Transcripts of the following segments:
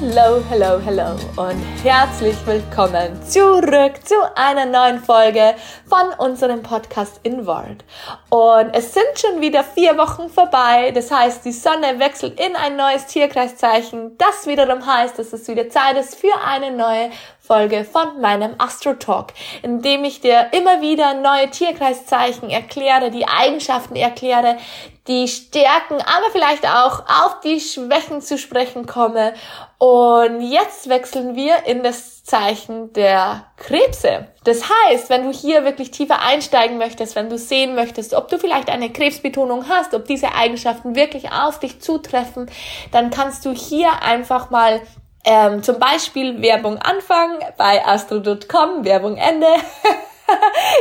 Hello, hello, hello und herzlich willkommen zurück zu einer neuen Folge von unserem Podcast Inward. Und es sind schon wieder vier Wochen vorbei, das heißt, die Sonne wechselt in ein neues Tierkreiszeichen. Das wiederum heißt, dass es wieder Zeit ist für eine neue Folge von meinem Astro Talk, in dem ich dir immer wieder neue Tierkreiszeichen erkläre, die Eigenschaften erkläre, die Stärken, aber vielleicht auch auf die Schwächen zu sprechen komme. Und jetzt wechseln wir in das Zeichen der Krebse. Das heißt, wenn du hier wirklich tiefer einsteigen möchtest, wenn du sehen möchtest, ob du vielleicht eine Krebsbetonung hast, ob diese Eigenschaften wirklich auf dich zutreffen, dann kannst du hier einfach mal ähm, zum Beispiel Werbung anfangen bei astro.com, Werbung Ende.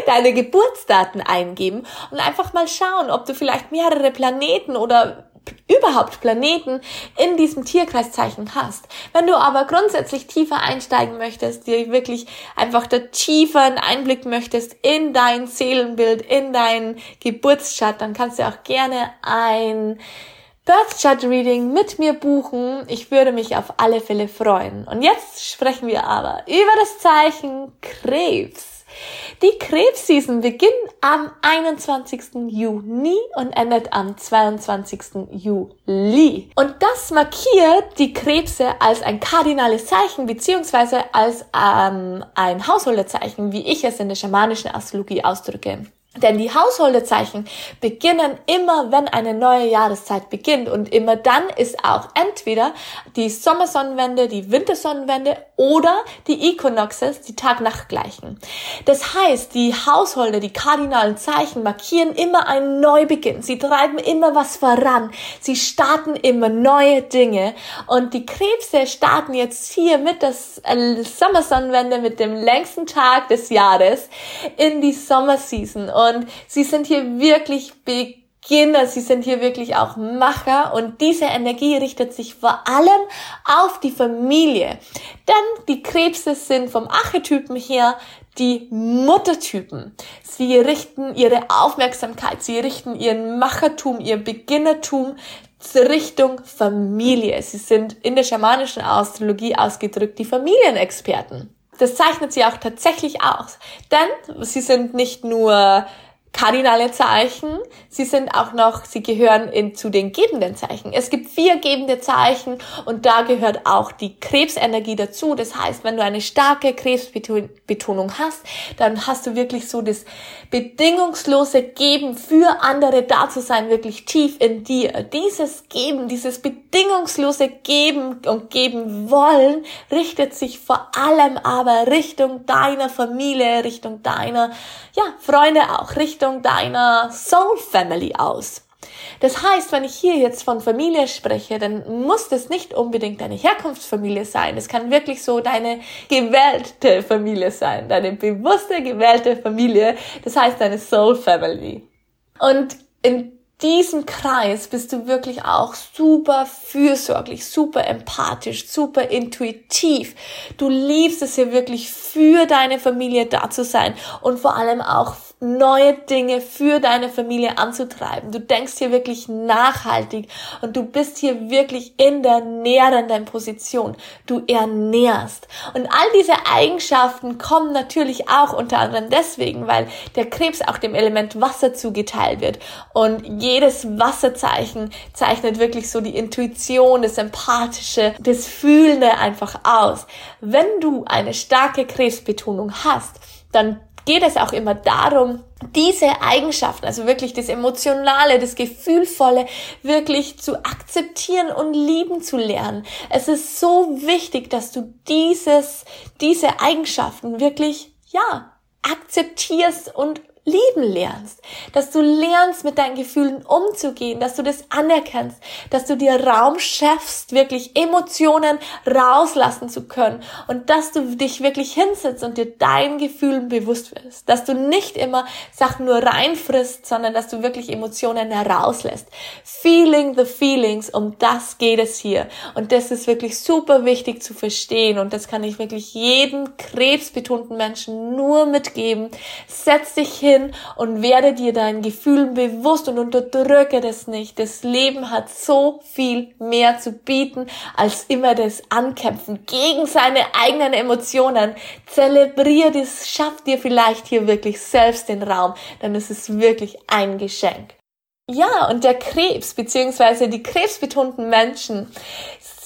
deine Geburtsdaten eingeben und einfach mal schauen, ob du vielleicht mehrere Planeten oder überhaupt Planeten in diesem Tierkreiszeichen hast. Wenn du aber grundsätzlich tiefer einsteigen möchtest, dir wirklich einfach da tiefer einen Einblick möchtest in dein Seelenbild, in dein Geburtschart, dann kannst du auch gerne ein Birth Chart Reading mit mir buchen. Ich würde mich auf alle Fälle freuen. Und jetzt sprechen wir aber über das Zeichen Krebs. Die Krebsseason beginnt am 21. Juni und endet am 22. Juli. Und das markiert die Krebse als ein kardinales Zeichen beziehungsweise als ähm, ein Hausholderzeichen, wie ich es in der schamanischen Astrologie ausdrücke. Denn die Hausholdezeichen beginnen immer, wenn eine neue Jahreszeit beginnt. Und immer dann ist auch entweder die Sommersonnenwende, die Wintersonnenwende oder die Equinoxes, die Tag-Nacht-Gleichen. Das heißt, die Hausholder, die kardinalen Zeichen markieren immer einen Neubeginn. Sie treiben immer was voran. Sie starten immer neue Dinge. Und die Krebse starten jetzt hier mit der Sommersonnenwende, mit dem längsten Tag des Jahres in die Sommerseason. Sie sind hier wirklich Beginner, sie sind hier wirklich auch Macher und diese Energie richtet sich vor allem auf die Familie. Denn die Krebse sind vom Archetypen her die Muttertypen. Sie richten ihre Aufmerksamkeit, sie richten ihren Machertum, ihr Beginnertum Richtung Familie. Sie sind in der schamanischen Astrologie ausgedrückt die Familienexperten. Das zeichnet sie auch tatsächlich aus. Denn sie sind nicht nur kardinale Zeichen. Sie sind auch noch, sie gehören in, zu den gebenden Zeichen. Es gibt vier gebende Zeichen und da gehört auch die Krebsenergie dazu. Das heißt, wenn du eine starke Krebsbetonung hast, dann hast du wirklich so das bedingungslose Geben für andere da zu sein, wirklich tief in dir. Dieses Geben, dieses bedingungslose Geben und Geben wollen richtet sich vor allem aber Richtung deiner Familie, Richtung deiner, ja, Freunde auch, Richtung Richtung deiner Soul Family aus. Das heißt, wenn ich hier jetzt von Familie spreche, dann muss das nicht unbedingt deine Herkunftsfamilie sein. Es kann wirklich so deine gewählte Familie sein, deine bewusste gewählte Familie. Das heißt deine Soul Family. Und in diesem Kreis bist du wirklich auch super fürsorglich, super empathisch, super intuitiv. Du liebst es hier wirklich für deine Familie da zu sein und vor allem auch neue Dinge für deine Familie anzutreiben. Du denkst hier wirklich nachhaltig und du bist hier wirklich in der nährenden Position. Du ernährst. Und all diese Eigenschaften kommen natürlich auch unter anderem deswegen, weil der Krebs auch dem Element Wasser zugeteilt wird. Und jedes Wasserzeichen zeichnet wirklich so die Intuition, das Empathische, das Fühlende einfach aus. Wenn du eine starke Krebsbetonung hast, dann geht es auch immer darum, diese Eigenschaften, also wirklich das Emotionale, das Gefühlvolle, wirklich zu akzeptieren und lieben zu lernen. Es ist so wichtig, dass du dieses, diese Eigenschaften wirklich, ja, akzeptierst und lieben lernst, dass du lernst, mit deinen Gefühlen umzugehen, dass du das anerkennst, dass du dir Raum schaffst, wirklich Emotionen rauslassen zu können und dass du dich wirklich hinsetzt und dir deinen Gefühlen bewusst wirst, dass du nicht immer Sachen nur reinfrisst, sondern dass du wirklich Emotionen herauslässt. Feeling the feelings, um das geht es hier und das ist wirklich super wichtig zu verstehen und das kann ich wirklich jedem krebsbetonten Menschen nur mitgeben. Setz dich hin hin und werde dir deinen Gefühlen bewusst und unterdrücke das nicht. Das Leben hat so viel mehr zu bieten als immer das Ankämpfen gegen seine eigenen Emotionen. Zelebrier das, schaff dir vielleicht hier wirklich selbst den Raum, denn es ist wirklich ein Geschenk. Ja, und der Krebs, beziehungsweise die krebsbetonten Menschen,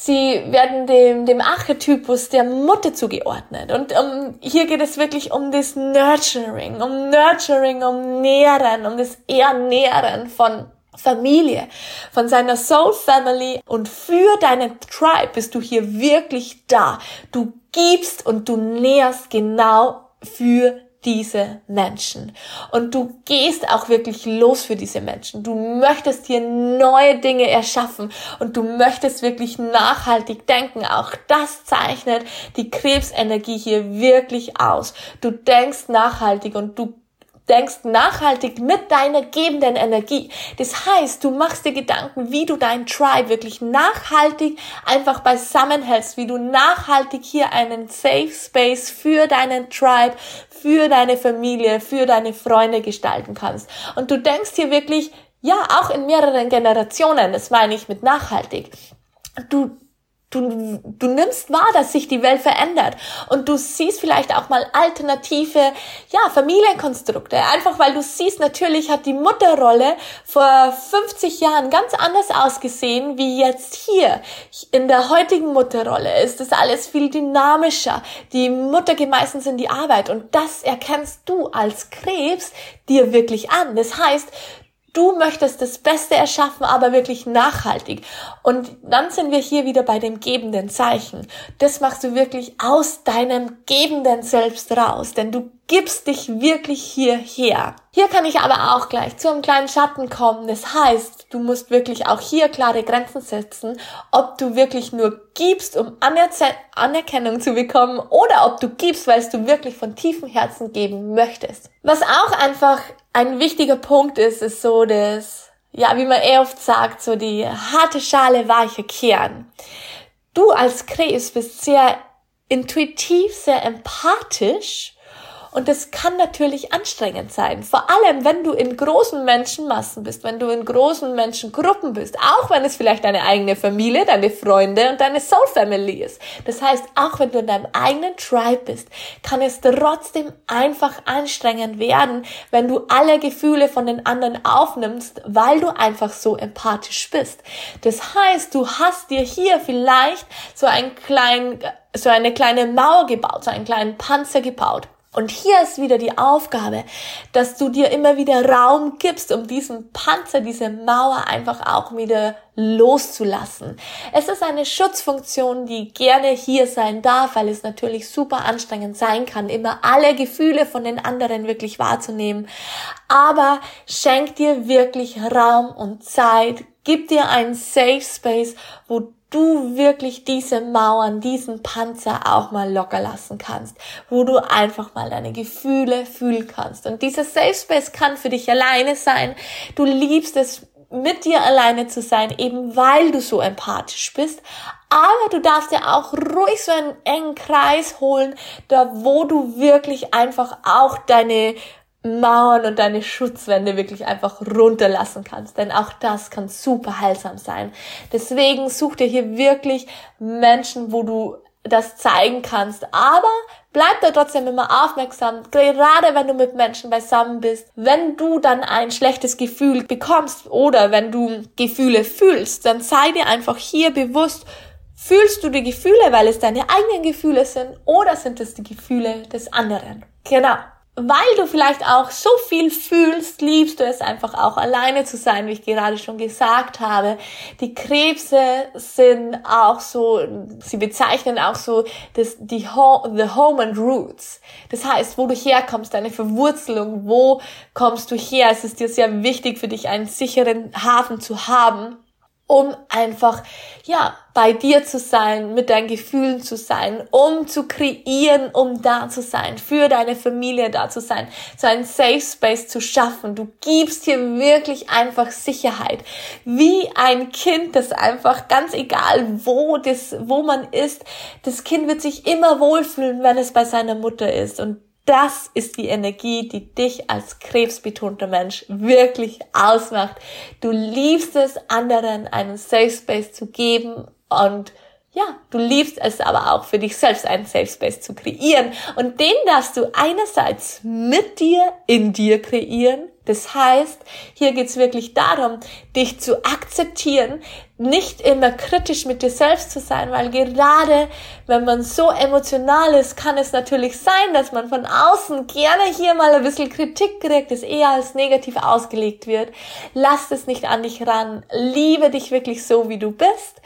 Sie werden dem, dem Archetypus der Mutter zugeordnet. Und um, hier geht es wirklich um das Nurturing, um Nurturing, um Nähren, um das Ernähren von Familie, von seiner Soul Family und für deinen Tribe bist du hier wirklich da. Du gibst und du nährst genau für diese Menschen. Und du gehst auch wirklich los für diese Menschen. Du möchtest hier neue Dinge erschaffen und du möchtest wirklich nachhaltig denken. Auch das zeichnet die Krebsenergie hier wirklich aus. Du denkst nachhaltig und du denkst nachhaltig mit deiner gebenden Energie. Das heißt, du machst dir Gedanken, wie du dein Tribe wirklich nachhaltig einfach beisammenhältst, wie du nachhaltig hier einen Safe Space für deinen Tribe, für deine Familie, für deine Freunde gestalten kannst. Und du denkst hier wirklich, ja, auch in mehreren Generationen, das meine ich mit nachhaltig. Du Du, du nimmst wahr, dass sich die Welt verändert und du siehst vielleicht auch mal alternative, ja, Familienkonstrukte. Einfach weil du siehst, natürlich hat die Mutterrolle vor 50 Jahren ganz anders ausgesehen wie jetzt hier. In der heutigen Mutterrolle ist das alles viel dynamischer. Die Mutter geht meistens in die Arbeit und das erkennst du als Krebs dir wirklich an. Das heißt, Du möchtest das Beste erschaffen, aber wirklich nachhaltig. Und dann sind wir hier wieder bei dem gebenden Zeichen. Das machst du wirklich aus deinem gebenden Selbst raus, denn du gibst dich wirklich hierher. Hier kann ich aber auch gleich zu einem kleinen Schatten kommen. Das heißt, du musst wirklich auch hier klare Grenzen setzen, ob du wirklich nur gibst, um Anerze Anerkennung zu bekommen oder ob du gibst, weil du wirklich von tiefem Herzen geben möchtest. Was auch einfach ein wichtiger Punkt ist, ist so das, ja, wie man eher oft sagt, so die harte Schale, weiche Kern. Du als Krebs bist sehr intuitiv, sehr empathisch und das kann natürlich anstrengend sein. Vor allem, wenn du in großen Menschenmassen bist, wenn du in großen Menschengruppen bist, auch wenn es vielleicht deine eigene Familie, deine Freunde und deine Soul Family ist. Das heißt, auch wenn du in deinem eigenen Tribe bist, kann es trotzdem einfach anstrengend werden, wenn du alle Gefühle von den anderen aufnimmst, weil du einfach so empathisch bist. Das heißt, du hast dir hier vielleicht so ein klein, so eine kleine Mauer gebaut, so einen kleinen Panzer gebaut und hier ist wieder die Aufgabe, dass du dir immer wieder Raum gibst, um diesen Panzer, diese Mauer einfach auch wieder loszulassen. Es ist eine Schutzfunktion, die gerne hier sein darf, weil es natürlich super anstrengend sein kann, immer alle Gefühle von den anderen wirklich wahrzunehmen. Aber schenk dir wirklich Raum und Zeit, gib dir einen Safe Space, wo du wirklich diese Mauern, diesen Panzer auch mal locker lassen kannst, wo du einfach mal deine Gefühle fühlen kannst. Und dieser Safe Space kann für dich alleine sein. Du liebst es, mit dir alleine zu sein, eben weil du so empathisch bist. Aber du darfst dir auch ruhig so einen engen Kreis holen, da wo du wirklich einfach auch deine Mauern und deine Schutzwände wirklich einfach runterlassen kannst. Denn auch das kann super heilsam sein. Deswegen such dir hier wirklich Menschen, wo du das zeigen kannst. Aber bleib da trotzdem immer aufmerksam, gerade wenn du mit Menschen beisammen bist. Wenn du dann ein schlechtes Gefühl bekommst oder wenn du Gefühle fühlst, dann sei dir einfach hier bewusst, fühlst du die Gefühle, weil es deine eigenen Gefühle sind oder sind es die Gefühle des anderen? Genau weil du vielleicht auch so viel fühlst, liebst du es einfach auch alleine zu sein, wie ich gerade schon gesagt habe. Die Krebse sind auch so, sie bezeichnen auch so das, die Home, the Home and Roots. Das heißt, wo du herkommst, deine Verwurzelung, wo kommst du her? Es ist dir sehr wichtig für dich, einen sicheren Hafen zu haben um einfach, ja, bei dir zu sein, mit deinen Gefühlen zu sein, um zu kreieren, um da zu sein, für deine Familie da zu sein, so einen Safe Space zu schaffen. Du gibst hier wirklich einfach Sicherheit. Wie ein Kind, das einfach ganz egal, wo das, wo man ist, das Kind wird sich immer wohlfühlen, wenn es bei seiner Mutter ist und das ist die Energie, die dich als krebsbetonter Mensch wirklich ausmacht. Du liebst es, anderen einen Safe Space zu geben und ja, du liebst es aber auch für dich selbst einen Safe Space zu kreieren. Und den darfst du einerseits mit dir, in dir kreieren. Das heißt, hier geht's wirklich darum, dich zu akzeptieren, nicht immer kritisch mit dir selbst zu sein, weil gerade wenn man so emotional ist, kann es natürlich sein, dass man von außen gerne hier mal ein bisschen Kritik kriegt, das eher als negativ ausgelegt wird. Lass es nicht an dich ran. Liebe dich wirklich so, wie du bist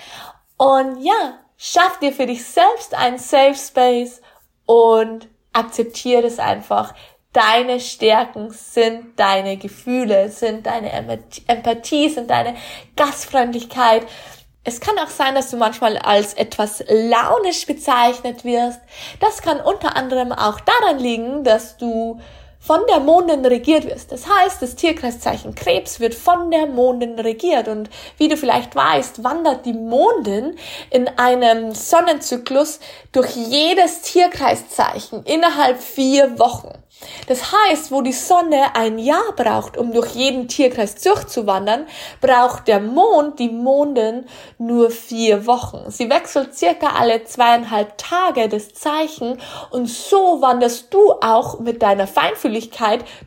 und ja, schaff dir für dich selbst einen Safe Space und akzeptiere es einfach. Deine Stärken sind deine Gefühle, sind deine Empathie, sind deine Gastfreundlichkeit. Es kann auch sein, dass du manchmal als etwas launisch bezeichnet wirst. Das kann unter anderem auch daran liegen, dass du von der Mondin regiert wirst. Das heißt, das Tierkreiszeichen Krebs wird von der Mondin regiert. Und wie du vielleicht weißt, wandert die Mondin in einem Sonnenzyklus durch jedes Tierkreiszeichen innerhalb vier Wochen. Das heißt, wo die Sonne ein Jahr braucht, um durch jeden Tierkreis durchzuwandern, braucht der Mond, die Mondin, nur vier Wochen. Sie wechselt circa alle zweieinhalb Tage das Zeichen und so wanderst du auch mit deiner Feinfühligkeit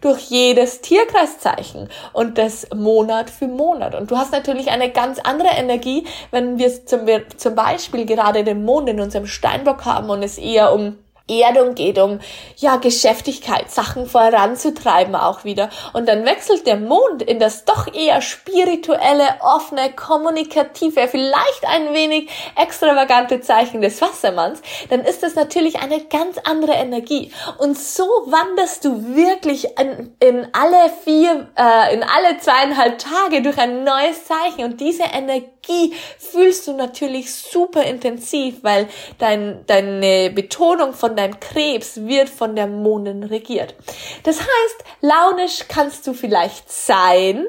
durch jedes Tierkreiszeichen und das Monat für Monat. Und du hast natürlich eine ganz andere Energie, wenn wir zum, zum Beispiel gerade den Mond in unserem Steinbock haben und es eher um Erdung geht, um ja Geschäftigkeit, Sachen voranzutreiben auch wieder. Und dann wechselt der Mond in das doch eher spirituelle, offene, kommunikative, vielleicht ein wenig extravagante Zeichen des Wassermanns. Dann ist das natürlich eine ganz andere Energie. Und so wanderst du wirklich in, in alle vier, äh, in alle zweieinhalb Tage durch ein neues Zeichen. Und diese Energie fühlst du natürlich super intensiv, weil dein, deine Betonung von dein Krebs wird von der Mondin regiert. Das heißt, launisch kannst du vielleicht sein,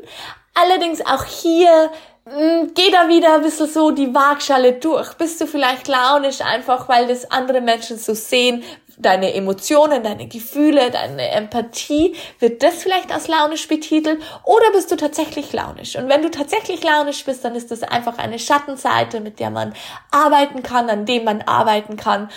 allerdings auch hier hm, Geh da wieder ein bisschen so die Waagschale durch. Bist du vielleicht launisch einfach, weil das andere Menschen so sehen, deine Emotionen, deine Gefühle, deine Empathie, wird das vielleicht als launisch betitelt oder bist du tatsächlich launisch? Und wenn du tatsächlich launisch bist, dann ist das einfach eine Schattenseite, mit der man arbeiten kann, an dem man arbeiten kann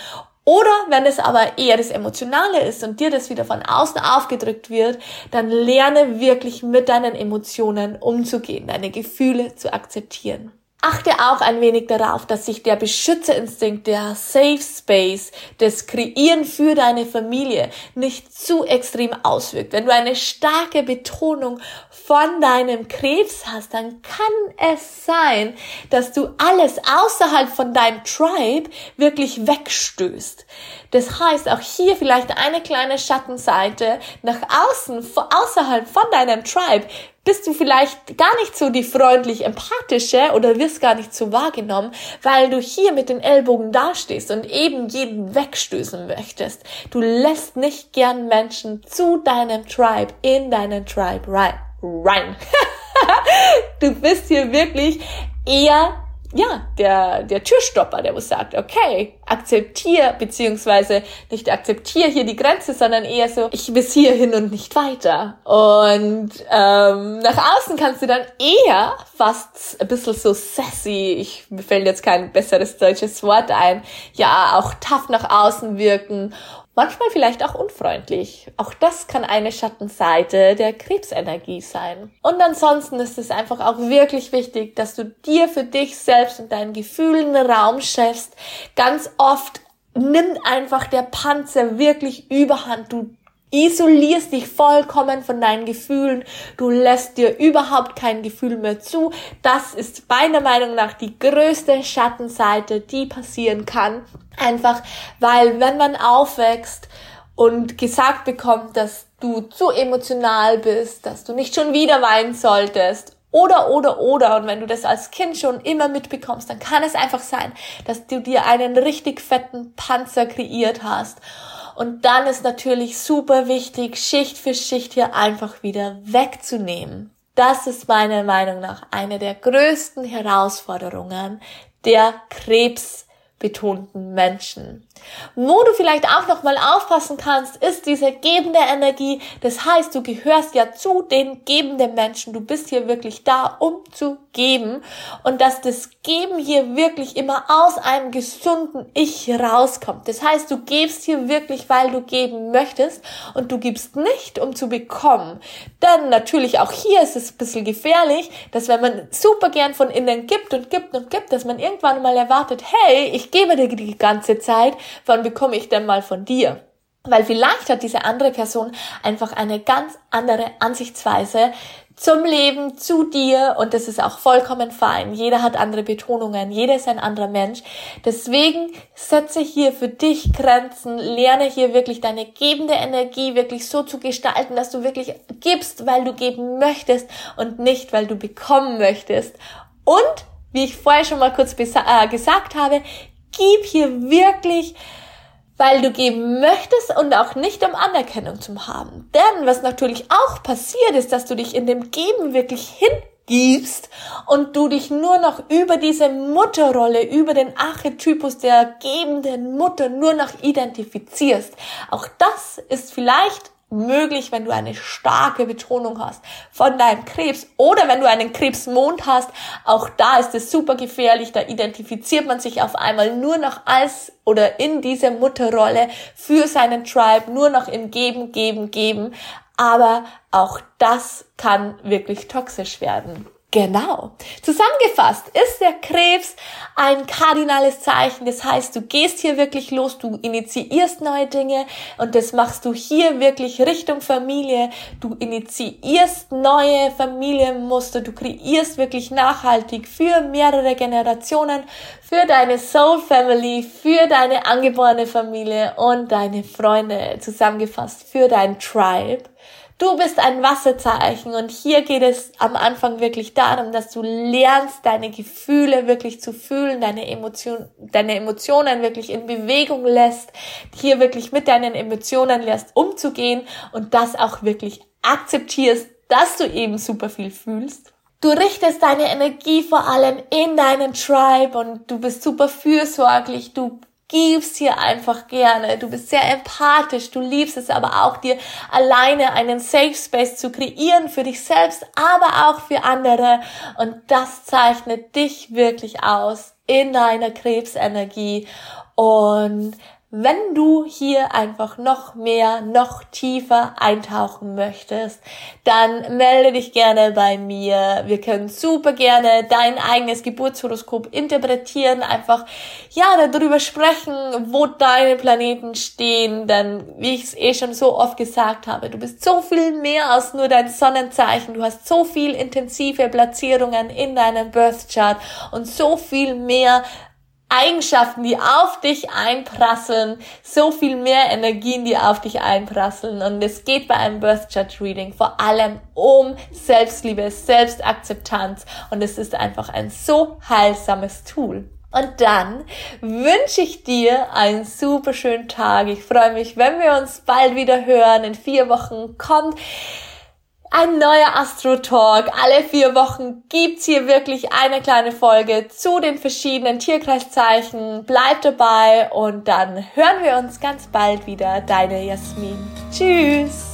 oder wenn es aber eher das Emotionale ist und dir das wieder von außen aufgedrückt wird, dann lerne wirklich mit deinen Emotionen umzugehen, deine Gefühle zu akzeptieren. Achte auch ein wenig darauf, dass sich der Beschützerinstinkt, der Safe Space, das Kreieren für deine Familie nicht zu extrem auswirkt. Wenn du eine starke Betonung von deinem Krebs hast, dann kann es sein, dass du alles außerhalb von deinem Tribe wirklich wegstößt. Das heißt, auch hier vielleicht eine kleine Schattenseite nach außen, außerhalb von deinem Tribe, bist du vielleicht gar nicht so die freundlich empathische oder wirst gar nicht so wahrgenommen, weil du hier mit den Ellbogen dastehst und eben jeden wegstößen möchtest. Du lässt nicht gern Menschen zu deinem Tribe, in deinen Tribe rein. rein. du bist hier wirklich eher ja, der, der Türstopper, der muss sagt, okay, akzeptier, beziehungsweise nicht akzeptier hier die Grenze, sondern eher so, ich bis hierhin und nicht weiter. Und ähm, nach außen kannst du dann eher fast ein bisschen so sassy, ich mir fällt jetzt kein besseres deutsches Wort ein, ja, auch tough nach außen wirken Manchmal vielleicht auch unfreundlich. Auch das kann eine Schattenseite der Krebsenergie sein. Und ansonsten ist es einfach auch wirklich wichtig, dass du dir für dich selbst und deinen Gefühlen Raum schaffst. Ganz oft nimmt einfach der Panzer wirklich überhand. Du isolierst dich vollkommen von deinen Gefühlen, du lässt dir überhaupt kein Gefühl mehr zu. Das ist meiner Meinung nach die größte Schattenseite, die passieren kann. Einfach, weil wenn man aufwächst und gesagt bekommt, dass du zu emotional bist, dass du nicht schon wieder weinen solltest oder, oder, oder. Und wenn du das als Kind schon immer mitbekommst, dann kann es einfach sein, dass du dir einen richtig fetten Panzer kreiert hast und dann ist natürlich super wichtig, Schicht für Schicht hier einfach wieder wegzunehmen. Das ist meiner Meinung nach eine der größten Herausforderungen der Krebs betonten Menschen. Wo du vielleicht auch noch mal aufpassen kannst, ist diese gebende Energie. Das heißt, du gehörst ja zu den gebenden Menschen. Du bist hier wirklich da, um zu geben und dass das Geben hier wirklich immer aus einem gesunden Ich rauskommt. Das heißt, du gibst hier wirklich, weil du geben möchtest und du gibst nicht, um zu bekommen. Denn natürlich auch hier ist es ein bisschen gefährlich, dass wenn man super gern von innen gibt und gibt und gibt, dass man irgendwann mal erwartet, hey, ich gebe dir die ganze Zeit, wann bekomme ich denn mal von dir? Weil vielleicht hat diese andere Person einfach eine ganz andere Ansichtsweise zum Leben, zu dir und das ist auch vollkommen fein. Jeder hat andere Betonungen, jeder ist ein anderer Mensch. Deswegen setze hier für dich Grenzen, lerne hier wirklich deine gebende Energie wirklich so zu gestalten, dass du wirklich gibst, weil du geben möchtest und nicht, weil du bekommen möchtest. Und, wie ich vorher schon mal kurz äh, gesagt habe, gib hier wirklich weil du geben möchtest und auch nicht um Anerkennung zu haben. Denn was natürlich auch passiert ist, dass du dich in dem Geben wirklich hingibst und du dich nur noch über diese Mutterrolle, über den Archetypus der gebenden Mutter nur noch identifizierst. Auch das ist vielleicht möglich, wenn du eine starke Betonung hast von deinem Krebs oder wenn du einen Krebsmond hast. Auch da ist es super gefährlich. Da identifiziert man sich auf einmal nur noch als oder in dieser Mutterrolle für seinen Tribe, nur noch im Geben, Geben, Geben. Aber auch das kann wirklich toxisch werden. Genau. Zusammengefasst ist der Krebs ein kardinales Zeichen. Das heißt, du gehst hier wirklich los, du initiierst neue Dinge und das machst du hier wirklich Richtung Familie. Du initiierst neue Familienmuster, du kreierst wirklich nachhaltig für mehrere Generationen, für deine Soul Family, für deine angeborene Familie und deine Freunde zusammengefasst, für dein Tribe. Du bist ein Wasserzeichen und hier geht es am Anfang wirklich darum, dass du lernst, deine Gefühle wirklich zu fühlen, deine Emotionen, deine Emotionen wirklich in Bewegung lässt, hier wirklich mit deinen Emotionen lernst umzugehen und das auch wirklich akzeptierst, dass du eben super viel fühlst. Du richtest deine Energie vor allem in deinen Tribe und du bist super fürsorglich, du gibst hier einfach gerne. Du bist sehr empathisch. Du liebst es aber auch dir alleine einen Safe Space zu kreieren für dich selbst, aber auch für andere. Und das zeichnet dich wirklich aus in deiner Krebsenergie. Und wenn du hier einfach noch mehr, noch tiefer eintauchen möchtest, dann melde dich gerne bei mir. Wir können super gerne dein eigenes Geburtshoroskop interpretieren, einfach ja darüber sprechen, wo deine Planeten stehen, denn wie ich es eh schon so oft gesagt habe, du bist so viel mehr als nur dein Sonnenzeichen, du hast so viel intensive Platzierungen in deinem Birth Chart und so viel mehr Eigenschaften, die auf dich einprasseln, so viel mehr Energien, die auf dich einprasseln. Und es geht bei einem Birth Chart Reading vor allem um Selbstliebe, Selbstakzeptanz. Und es ist einfach ein so heilsames Tool. Und dann wünsche ich dir einen super schönen Tag. Ich freue mich, wenn wir uns bald wieder hören. In vier Wochen kommt ein neuer Astro Talk. Alle vier Wochen gibt's hier wirklich eine kleine Folge zu den verschiedenen Tierkreiszeichen. Bleib dabei und dann hören wir uns ganz bald wieder. Deine Jasmin. Tschüss.